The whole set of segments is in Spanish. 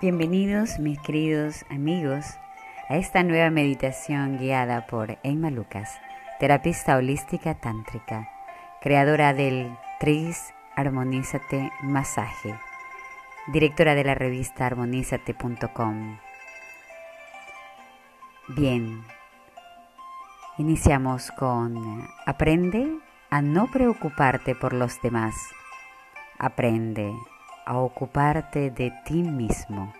Bienvenidos mis queridos amigos a esta nueva meditación guiada por Emma Lucas, terapista holística tántrica, creadora del TRIS Armonízate Masaje, directora de la revista armonízate.com. Bien, iniciamos con Aprende a no preocuparte por los demás. Aprende a ocuparte de ti mismo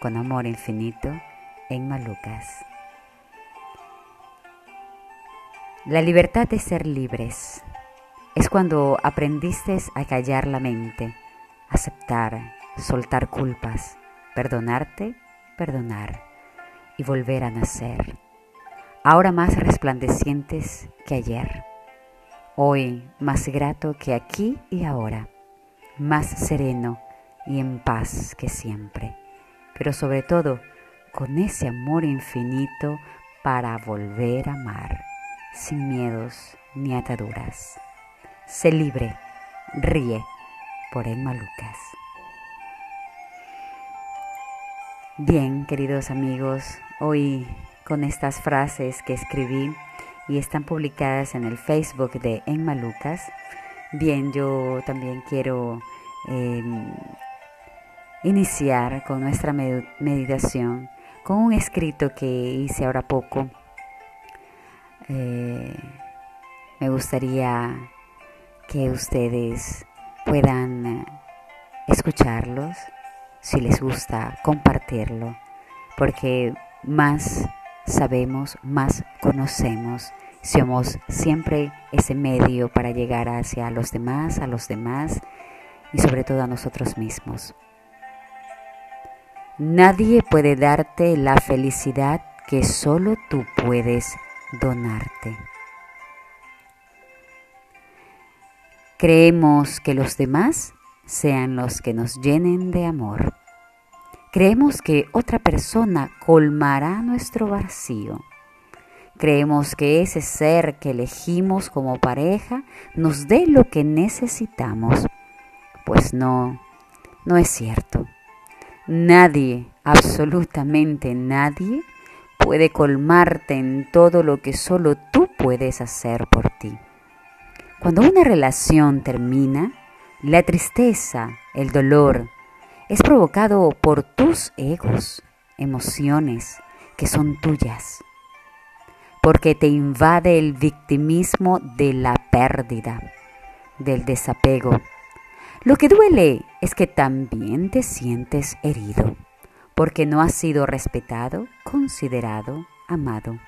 con amor infinito en Malucas. La libertad de ser libres es cuando aprendiste a callar la mente, aceptar, soltar culpas, perdonarte, perdonar y volver a nacer, ahora más resplandecientes que ayer, hoy más grato que aquí y ahora más sereno y en paz que siempre, pero sobre todo con ese amor infinito para volver a amar, sin miedos ni ataduras. Sé libre, ríe por Emma Lucas. Bien, queridos amigos, hoy con estas frases que escribí y están publicadas en el Facebook de Emma Lucas, Bien, yo también quiero em, iniciar con nuestra meditación con un escrito que hice ahora poco. Eh, me gustaría que ustedes puedan eh, escucharlos, si les gusta, compartirlo, porque más sabemos, más conocemos somos siempre ese medio para llegar hacia los demás, a los demás y sobre todo a nosotros mismos. Nadie puede darte la felicidad que solo tú puedes donarte. Creemos que los demás sean los que nos llenen de amor. Creemos que otra persona colmará nuestro vacío Creemos que ese ser que elegimos como pareja nos dé lo que necesitamos. Pues no, no es cierto. Nadie, absolutamente nadie, puede colmarte en todo lo que solo tú puedes hacer por ti. Cuando una relación termina, la tristeza, el dolor, es provocado por tus egos, emociones que son tuyas porque te invade el victimismo de la pérdida, del desapego. Lo que duele es que también te sientes herido, porque no has sido respetado, considerado, amado.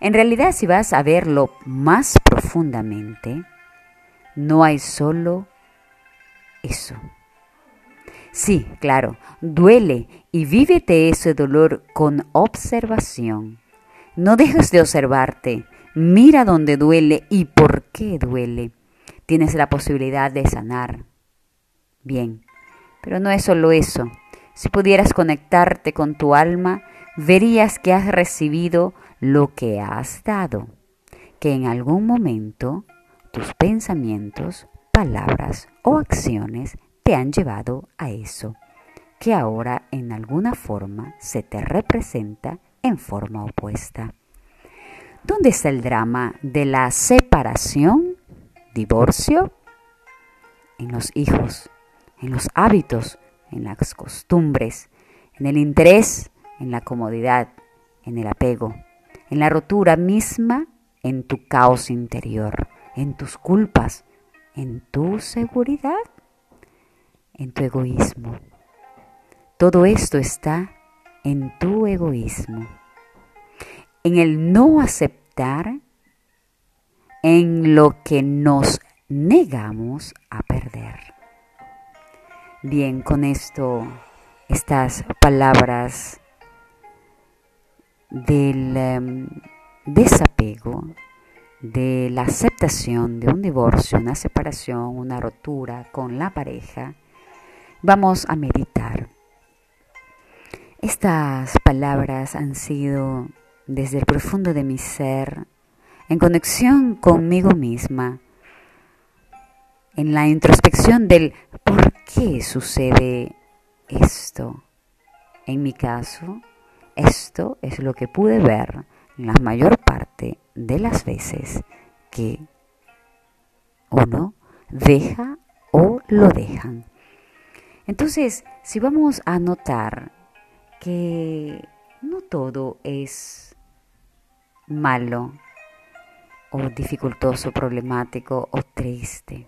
En realidad, si vas a verlo más profundamente, no hay solo eso. Sí, claro, duele y vívete ese dolor con observación no dejes de observarte. Mira dónde duele y por qué duele. Tienes la posibilidad de sanar. Bien, pero no es solo eso. Si pudieras conectarte con tu alma, verías que has recibido lo que has dado, que en algún momento tus pensamientos, palabras o acciones te han llevado a eso, que ahora en alguna forma se te representa en forma opuesta. ¿Dónde está el drama de la separación, divorcio? En los hijos, en los hábitos, en las costumbres, en el interés, en la comodidad, en el apego, en la rotura misma, en tu caos interior, en tus culpas, en tu seguridad, en tu egoísmo. Todo esto está en tu egoísmo, en el no aceptar, en lo que nos negamos a perder. Bien, con esto, estas palabras del em, desapego, de la aceptación de un divorcio, una separación, una rotura con la pareja, vamos a meditar. Estas palabras han sido desde el profundo de mi ser, en conexión conmigo misma, en la introspección del por qué sucede esto, En mi caso, esto es lo que pude ver la mayor parte de las veces que uno deja o lo dejan. Entonces, si vamos a notar que no todo es malo o dificultoso, problemático o triste,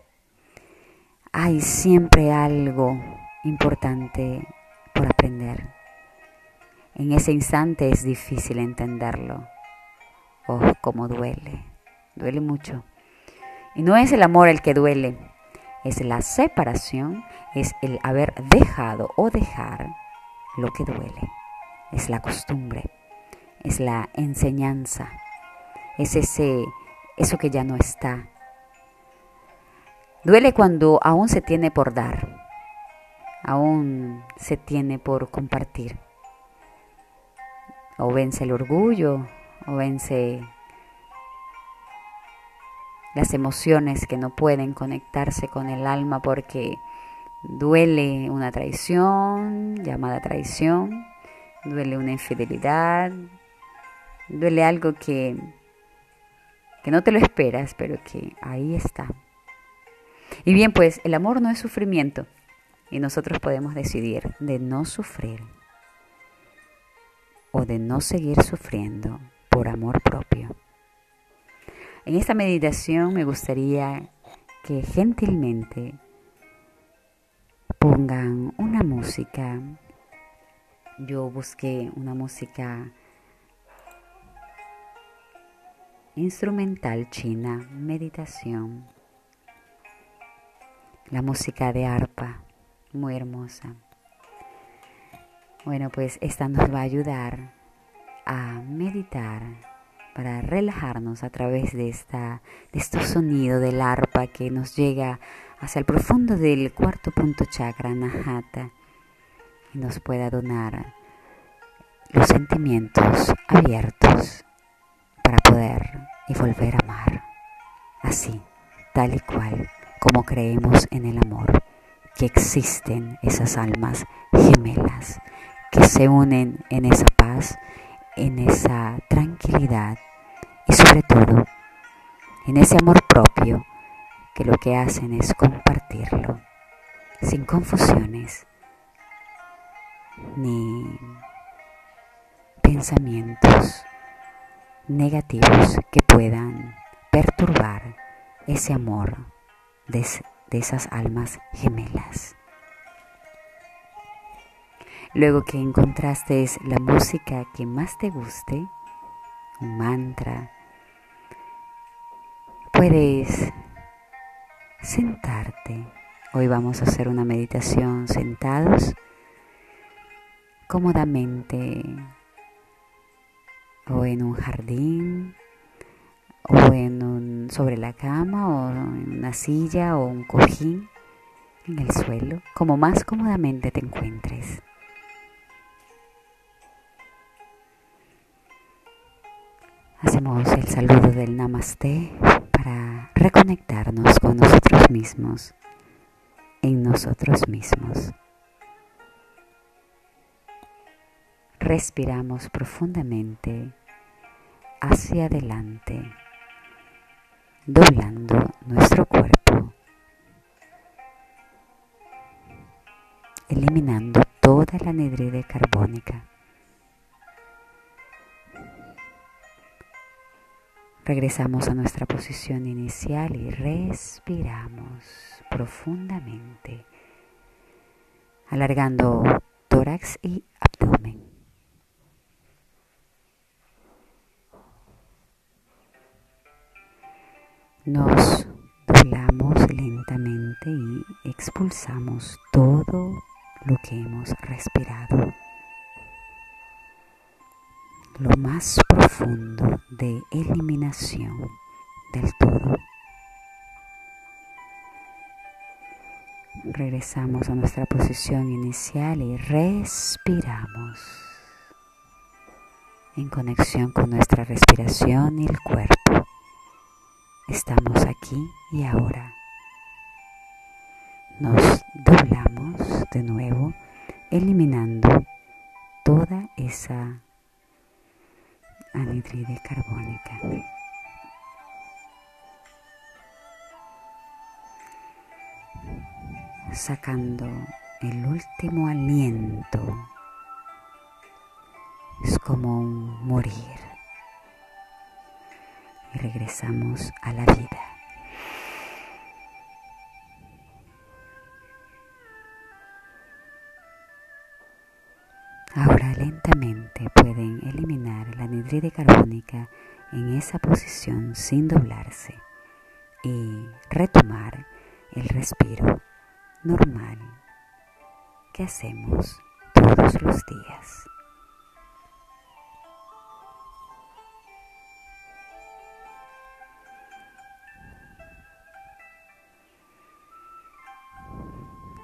hay siempre algo importante por aprender. En ese instante es difícil entenderlo. Oh, cómo duele. Duele mucho. Y no es el amor el que duele, es la separación, es el haber dejado o dejar lo que duele. Es la costumbre, es la enseñanza, es ese eso que ya no está. Duele cuando aún se tiene por dar, aún se tiene por compartir. O vence el orgullo, o vence las emociones que no pueden conectarse con el alma porque duele una traición, llamada traición, duele una infidelidad, duele algo que, que no te lo esperas, pero que ahí está. Y bien, pues el amor no es sufrimiento y nosotros podemos decidir de no sufrir o de no seguir sufriendo por amor propio. En esta meditación me gustaría que gentilmente pongan una música. Yo busqué una música instrumental china, meditación. La música de arpa, muy hermosa. Bueno, pues esta nos va a ayudar a meditar para relajarnos a través de, esta, de estos sonidos del arpa que nos llega hacia el profundo del cuarto punto chakra, Nahata, y nos pueda donar los sentimientos abiertos para poder y volver a amar, así, tal y cual como creemos en el amor, que existen esas almas gemelas que se unen en esa paz en esa tranquilidad y sobre todo en ese amor propio que lo que hacen es compartirlo sin confusiones ni pensamientos negativos que puedan perturbar ese amor de, de esas almas gemelas. Luego que encontraste la música que más te guste, un mantra, puedes sentarte. Hoy vamos a hacer una meditación sentados, cómodamente, o en un jardín, o en un, sobre la cama, o en una silla, o un cojín, en el suelo, como más cómodamente te encuentres. Hacemos el saludo del namaste para reconectarnos con nosotros mismos, en nosotros mismos. Respiramos profundamente hacia adelante, doblando nuestro cuerpo, eliminando toda la anhidride carbónica Regresamos a nuestra posición inicial y respiramos profundamente, alargando tórax y abdomen. Nos doblamos lentamente y expulsamos todo lo que hemos respirado lo más profundo de eliminación del todo. Regresamos a nuestra posición inicial y respiramos en conexión con nuestra respiración y el cuerpo. Estamos aquí y ahora. Nos doblamos de nuevo, eliminando toda esa anhidride carbónica. Sacando el último aliento. Es como un morir. Y regresamos a la vida. Anhidride carbónica en esa posición sin doblarse y retomar el respiro normal que hacemos todos los días.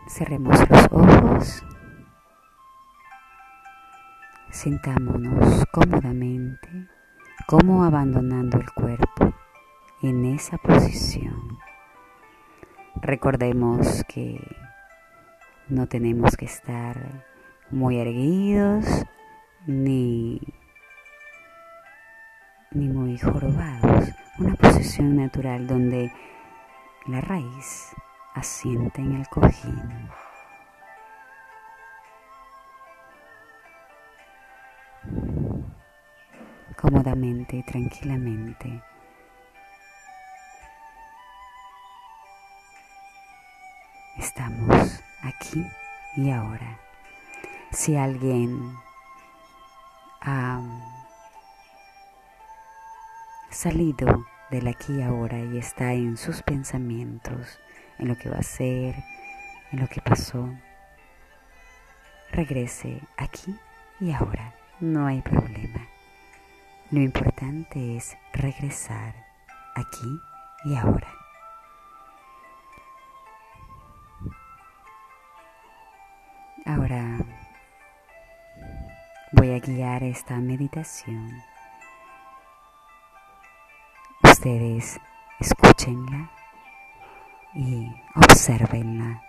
Cerremos los ojos Sintámonos cómodamente como abandonando el cuerpo en esa posición. Recordemos que no tenemos que estar muy erguidos ni, ni muy jorobados. Una posición natural donde la raíz asienta en el cojín. Cómodamente y tranquilamente. Estamos aquí y ahora. Si alguien ha salido del aquí y ahora y está en sus pensamientos, en lo que va a ser, en lo que pasó, regrese aquí y ahora. No hay problema. Lo importante es regresar aquí y ahora. Ahora voy a guiar esta meditación. Ustedes escúchenla y observenla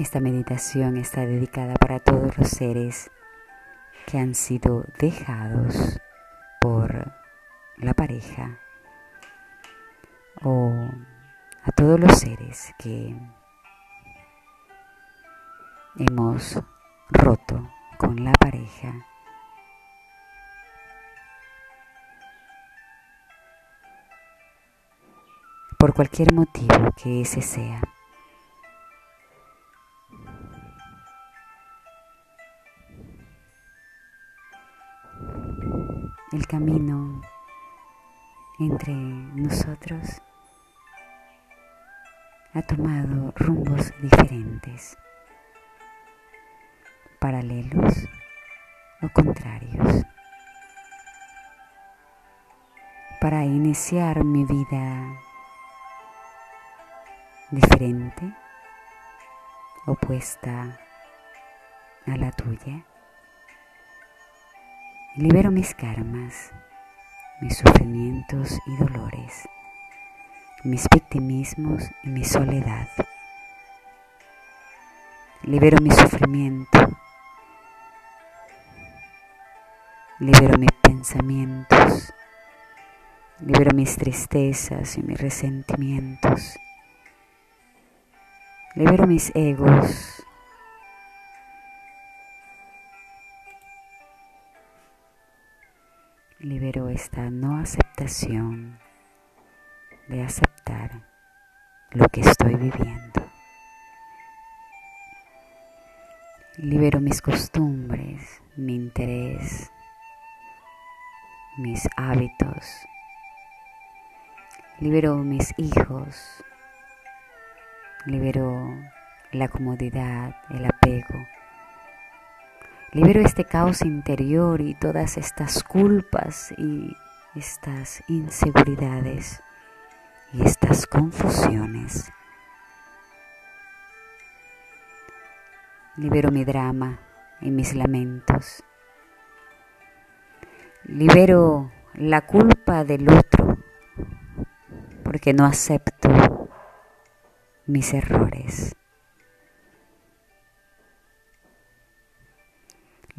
Esta meditación está dedicada para todos los seres que han sido dejados por la pareja o a todos los seres que hemos roto con la pareja. Por cualquier motivo que ese sea. El camino entre nosotros ha tomado rumbos diferentes, paralelos o contrarios. Para iniciar mi vida diferente, opuesta a la tuya, Libero mis karmas, mis sufrimientos y dolores, mis victimismos y mi soledad. Libero mi sufrimiento, libero mis pensamientos, libero mis tristezas y mis resentimientos, libero mis egos, esta no aceptación de aceptar lo que estoy viviendo. Libero mis costumbres, mi interés, mis hábitos. Libero mis hijos. Libero la comodidad, el apego Libero este caos interior y todas estas culpas y estas inseguridades y estas confusiones. Libero mi drama y mis lamentos. Libero la culpa del otro porque no acepto mis errores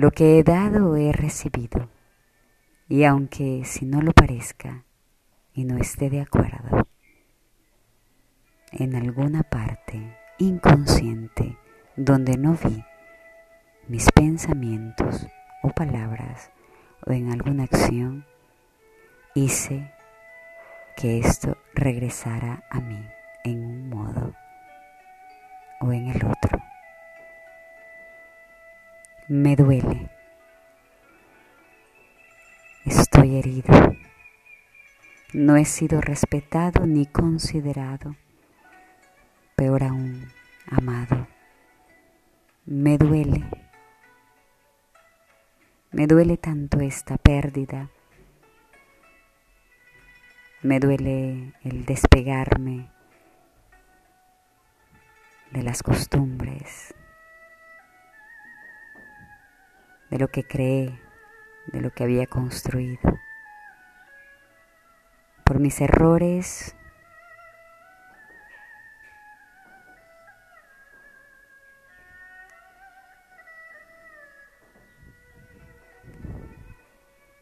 Lo que he dado he recibido, y aunque si no lo parezca y no esté de acuerdo, en alguna parte inconsciente donde no vi mis pensamientos o palabras o en alguna acción, hice que esto regresara a mí en un modo o en el otro. Me duele. Estoy herido. No he sido respetado ni considerado. Peor aún, amado. Me duele. Me duele tanto esta pérdida. Me duele el despegarme de las costumbres, de lo que creé, de lo que había construido. Por mis errores,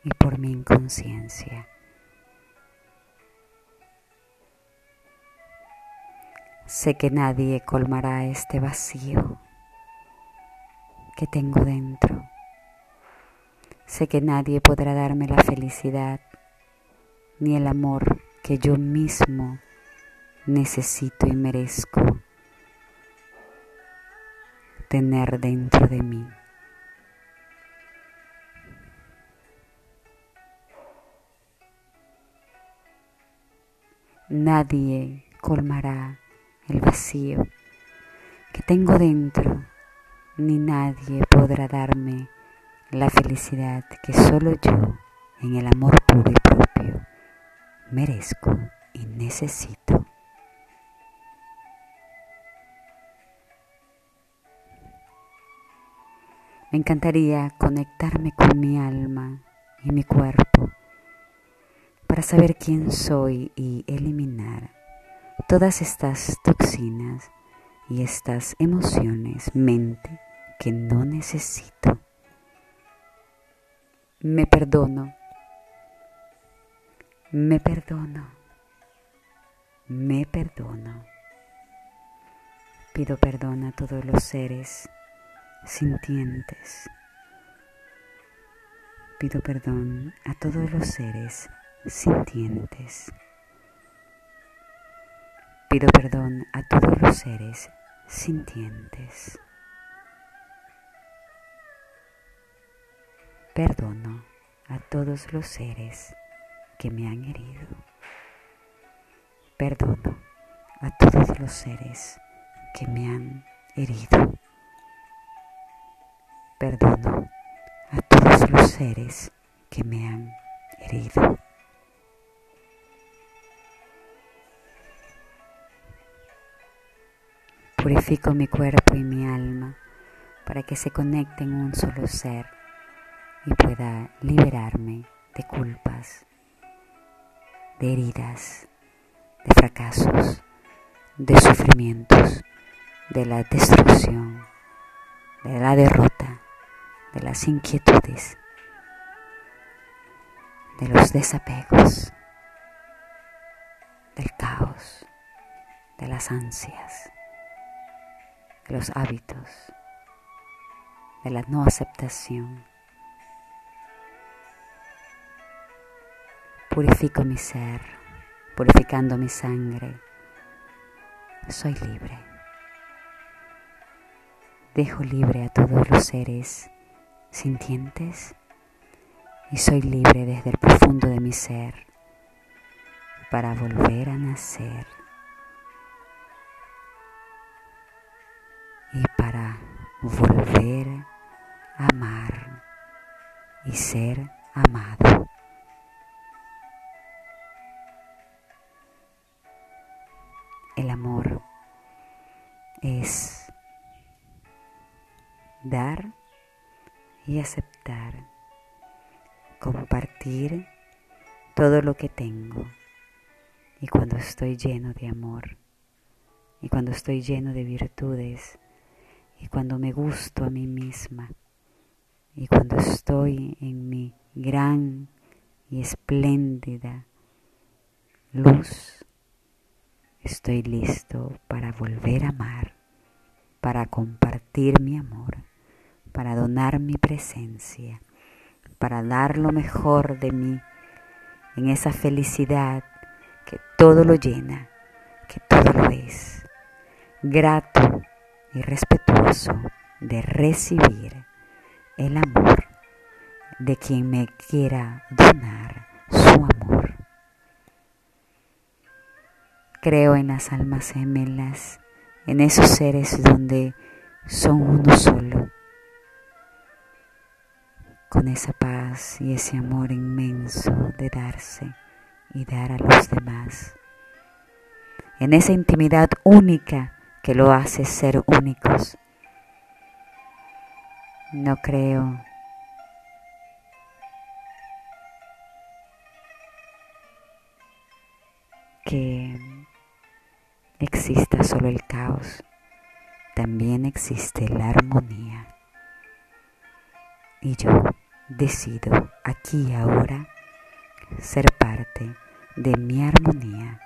y por mi inconsciencia. Sé que nadie colmará este vacío que tengo dentro. Sé que nadie podrá darme la felicidad ni el amor que yo mismo necesito y merezco tener dentro de mí. Nadie colmará el vacío que tengo dentro, ni nadie podrá darme la felicidad que solo yo, en el amor puro y propio, merezco y necesito. Me encantaría conectarme con mi alma y mi cuerpo para saber quién soy y eliminar todas estas toxinas y estas emociones, mente, que no necesito. Me perdono, me perdono, me perdono. Pido perdón a todos los seres sintientes. Pido perdón a todos los seres sintientes. Pido perdón a todos los seres sintientes. Perdono a todos los seres que me han herido. Perdono a todos los seres que me han herido. Perdono a todos los seres que me han herido. Purifico mi cuerpo y mi alma para que se conecten en un solo ser y pueda liberarme de culpas, de heridas, de fracasos, de sufrimientos, de la destrucción, de la derrota, de las inquietudes, de los desapegos, del caos, de las ansias de los hábitos, de la no aceptación. Purifico mi ser, purificando mi sangre. Soy libre. Dejo libre a todos los seres sintientes y soy libre desde el profundo de mi ser para volver a nacer y para volver a amar y ser amado. Y aceptar, compartir todo lo que tengo. Y cuando estoy lleno de amor, y cuando estoy lleno de virtudes, y cuando me gusto a mí misma, Y cuando estoy en mi gran y espléndida luz, estoy listo para volver a amar, para compartir mi amor, para donar mi presencia, para dar lo mejor de mí en esa felicidad que todo lo llena, que todo lo es, grato y respetuoso de recibir el amor de quien me quiera donar su amor. Creo en las almas gemelas, en esos seres donde son uno solo, con esa paz y ese amor inmenso de darse y dar a los demás, en esa intimidad única que lo hace ser únicos. No creo que exista solo el caos, también existe la armonía. Y yo decido aquí y ahora ser parte de mi armonía,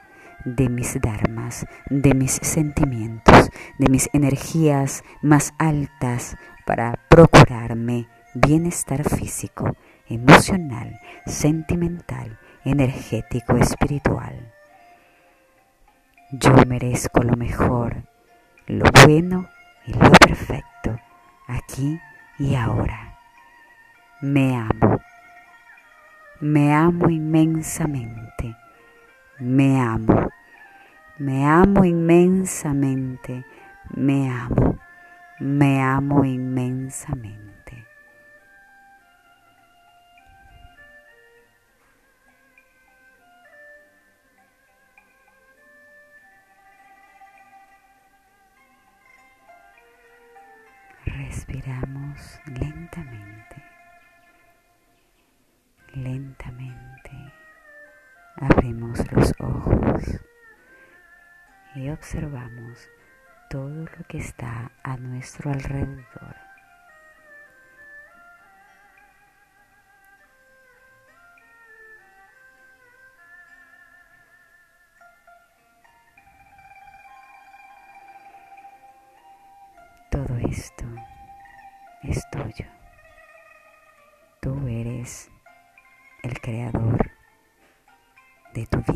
de mis dharmas, de mis sentimientos, de mis energías más altas para procurarme bienestar físico, emocional, sentimental, energético, espiritual. Yo merezco lo mejor, lo bueno y lo perfecto, aquí y ahora. Me amo. Me amo inmensamente. Me amo. Me amo inmensamente. Me amo. Me amo inmensamente. Respiramos lentamente, lentamente. Abrimos los ojos y observamos todo lo que está a nuestro alrededor.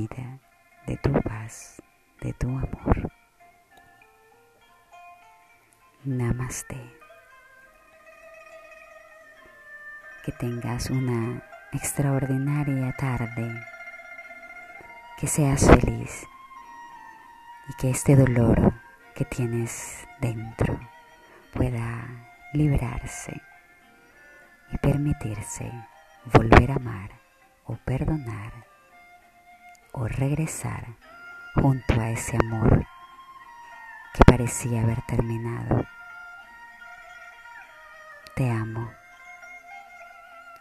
De tu paz, de tu amor. Namaste. Que tengas una extraordinaria tarde. Que seas feliz y que este dolor que tienes dentro pueda liberarse y permitirse volver a amar o perdonar o regresar junto a ese amor que parecía haber terminado. Te amo,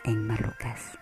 Enma Lucas.